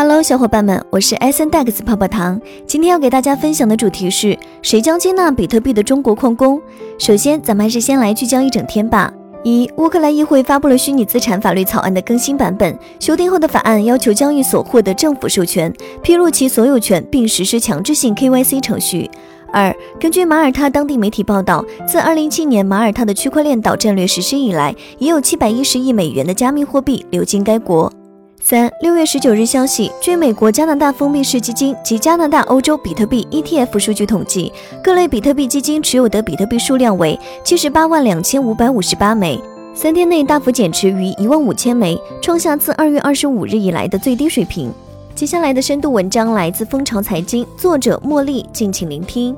Hello，小伙伴们，我是 S N Dex 泡泡糖。今天要给大家分享的主题是谁将接纳比特币的中国矿工？首先，咱们还是先来聚焦一整天吧。一，乌克兰议会发布了虚拟资产法律草案的更新版本，修订后的法案要求交易所获得政府授权，披露其所有权，并实施强制性 KYC 程序。二，根据马耳他当地媒体报道，自2017年马耳他的区块链岛战略实施以来，已有710亿美元的加密货币流经该国。三六月十九日消息，据美国加拿大封闭式基金及加拿大欧洲比特币 ETF 数据统计，各类比特币基金持有的比特币数量为七十八万两千五百五十八枚，三天内大幅减持逾一万五千枚，创下自二月二十五日以来的最低水平。接下来的深度文章来自蜂巢财经，作者茉莉，敬请聆听。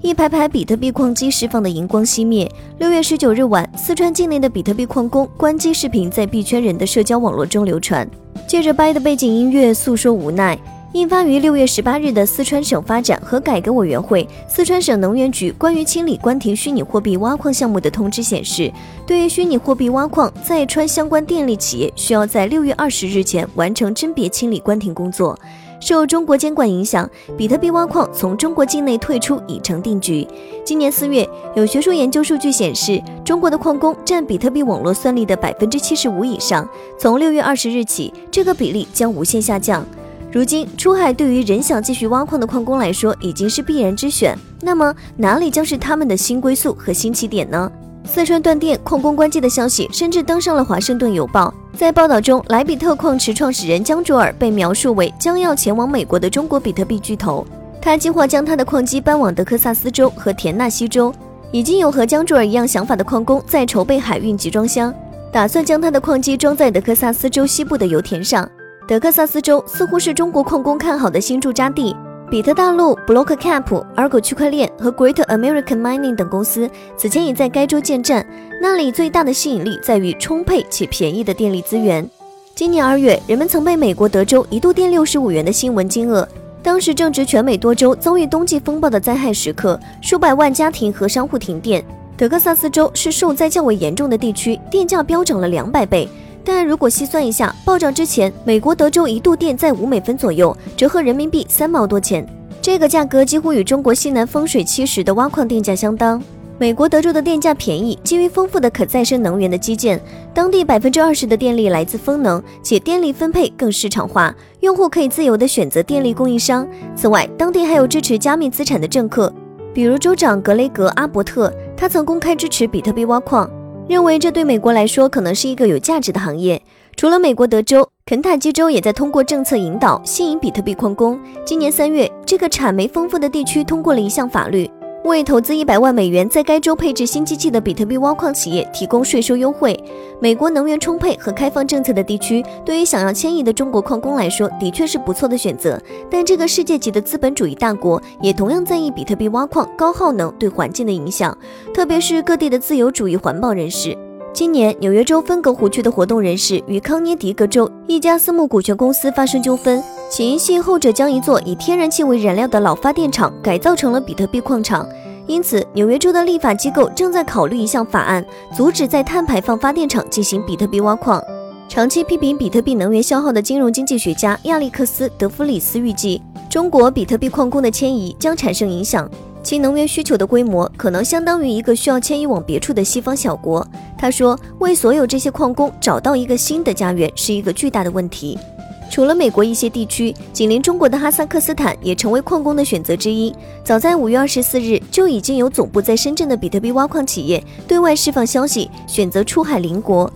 一排排比特币矿机释放的荧光熄灭。六月十九日晚，四川境内的比特币矿工关机视频在币圈人的社交网络中流传。借着掰的背景音乐诉说无奈。印发于六月十八日的四川省发展和改革委员会、四川省能源局关于清理关停虚拟货币挖矿项目的通知显示，对于虚拟货币挖矿在川相关电力企业，需要在六月二十日前完成甄别清理关停工作。受中国监管影响，比特币挖矿从中国境内退出已成定局。今年四月，有学术研究数据显示，中国的矿工占比特币网络算力的百分之七十五以上。从六月二十日起，这个比例将无限下降。如今出海对于仍想继续挖矿的矿工来说已经是必然之选。那么哪里将是他们的新归宿和新起点呢？四川断电、矿工关机的消息甚至登上了《华盛顿邮报》。在报道中，莱比特矿池创始人江卓尔被描述为将要前往美国的中国比特币巨头。他计划将他的矿机搬往德克萨斯州和田纳西州。已经有和江卓尔一样想法的矿工在筹备海运集装箱，打算将他的矿机装在德克萨斯州西部的油田上。德克萨斯州似乎是中国矿工看好的新驻扎地。比特大陆、BlockCap、Argo 区块链和 Great American Mining 等公司此前已在该州建站。那里最大的吸引力在于充沛且便宜的电力资源。今年二月，人们曾被美国德州一度电六十五元的新闻惊愕。当时正值全美多州遭遇冬季风暴的灾害时刻，数百万家庭和商户停电。德克萨斯州是受灾较为严重的地区，电价飙涨了两百倍。但如果细算一下，暴涨之前，美国德州一度电在五美分左右，折合人民币三毛多钱。这个价格几乎与中国西南风水期时的挖矿电价相当。美国德州的电价便宜，基于丰富的可再生能源的基建，当地百分之二十的电力来自风能，且电力分配更市场化，用户可以自由地选择电力供应商。此外，当地还有支持加密资产的政客，比如州长格雷格阿伯特，他曾公开支持比特币挖矿。认为这对美国来说可能是一个有价值的行业。除了美国德州，肯塔基州也在通过政策引导吸引比特币矿工。今年三月，这个产煤丰富的地区通过了一项法律，为投资一百万美元在该州配置新机器的比特币挖矿企业提供税收优惠。美国能源充沛和开放政策的地区，对于想要迁移的中国矿工来说，的确是不错的选择。但这个世界级的资本主义大国也同样在意比特币挖矿高耗能对环境的影响，特别是各地的自由主义环保人士。今年，纽约州芬格湖区的活动人士与康涅狄格州一家私募股权公司发生纠纷，起因系后者将一座以天然气为燃料的老发电厂改造成了比特币矿场。因此，纽约州的立法机构正在考虑一项法案，阻止在碳排放发电厂进行比特币挖矿。长期批评比特币能源消耗的金融经济学家亚历克斯·德弗里斯预计，中国比特币矿工的迁移将产生影响，其能源需求的规模可能相当于一个需要迁移往别处的西方小国。他说，为所有这些矿工找到一个新的家园是一个巨大的问题。除了美国一些地区，紧邻中国的哈萨克斯坦也成为矿工的选择之一。早在五月二十四日，就已经有总部在深圳的比特币挖矿企业对外释放消息，选择出海邻国。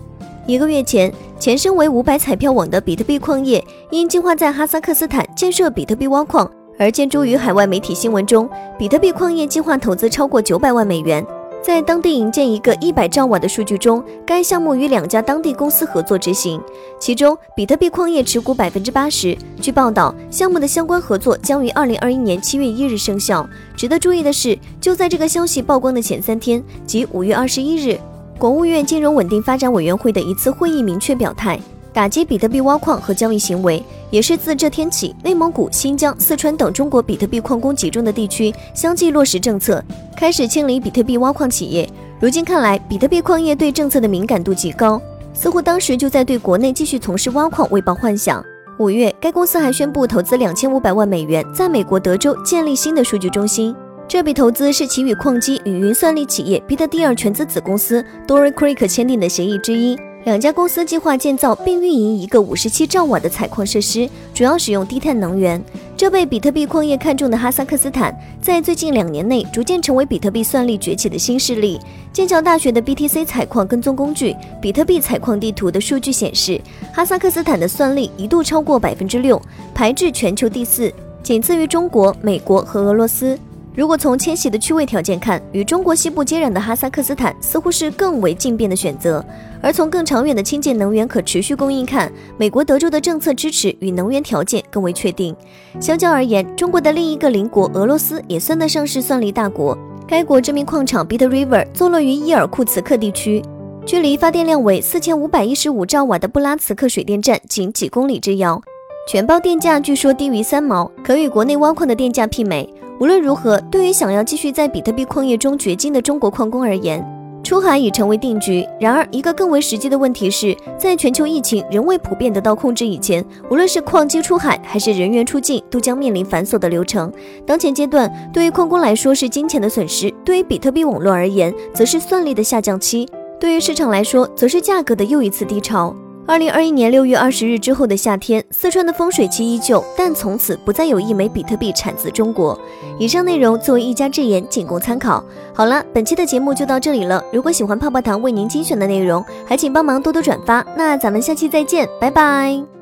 一个月前，前身为五百彩票网的比特币矿业，因计划在哈萨克斯坦建设比特币挖矿而见诸于海外媒体新闻中。比特币矿业计划投资超过九百万美元。在当地引建一个一百兆瓦的数据中，该项目与两家当地公司合作执行，其中比特币矿业持股百分之八十。据报道，项目的相关合作将于二零二一年七月一日生效。值得注意的是，就在这个消息曝光的前三天，即五月二十一日，国务院金融稳定发展委员会的一次会议明确表态。打击比特币挖矿和交易行为，也是自这天起，内蒙古、新疆、四川等中国比特币矿工集中的地区相继落实政策，开始清理比特币挖矿企业。如今看来，比特币矿业对政策的敏感度极高，似乎当时就在对国内继续从事挖矿未抱幻想。五月，该公司还宣布投资两千五百万美元，在美国德州建立新的数据中心。这笔投资是其与矿机与云算力企业 b 特 t 尔全资子公司 Dory Creek 签订的协议之一。两家公司计划建造并运营一个五十七兆瓦的采矿设施，主要使用低碳能源。这被比特币矿业看中的哈萨克斯坦，在最近两年内逐渐成为比特币算力崛起的新势力。剑桥大学的 BTC 采矿跟踪工具《比特币采矿地图》的数据显示，哈萨克斯坦的算力一度超过百分之六，排至全球第四，仅次于中国、美国和俄罗斯。如果从迁徙的区位条件看，与中国西部接壤的哈萨克斯坦似乎是更为近便的选择；而从更长远的清洁能源可持续供应看，美国德州的政策支持与能源条件更为确定。相较而言，中国的另一个邻国俄罗斯也算得上是算力大国。该国知名矿场 Bit River 坐落于伊尔库茨克地区，距离发电量为四千五百一十五兆瓦的布拉茨克水电站仅几公里之遥，全包电价据说低于三毛，可与国内挖矿的电价媲美。无论如何，对于想要继续在比特币矿业中掘金的中国矿工而言，出海已成为定局。然而，一个更为实际的问题是，在全球疫情仍未普遍得到控制以前，无论是矿机出海还是人员出境，都将面临繁琐的流程。当前阶段，对于矿工来说是金钱的损失；对于比特币网络而言，则是算力的下降期；对于市场来说，则是价格的又一次低潮。二零二一年六月二十日之后的夏天，四川的风水期依旧，但从此不再有一枚比特币产自中国。以上内容作为一家之言，仅供参考。好了，本期的节目就到这里了。如果喜欢泡泡糖为您精选的内容，还请帮忙多多转发。那咱们下期再见，拜拜。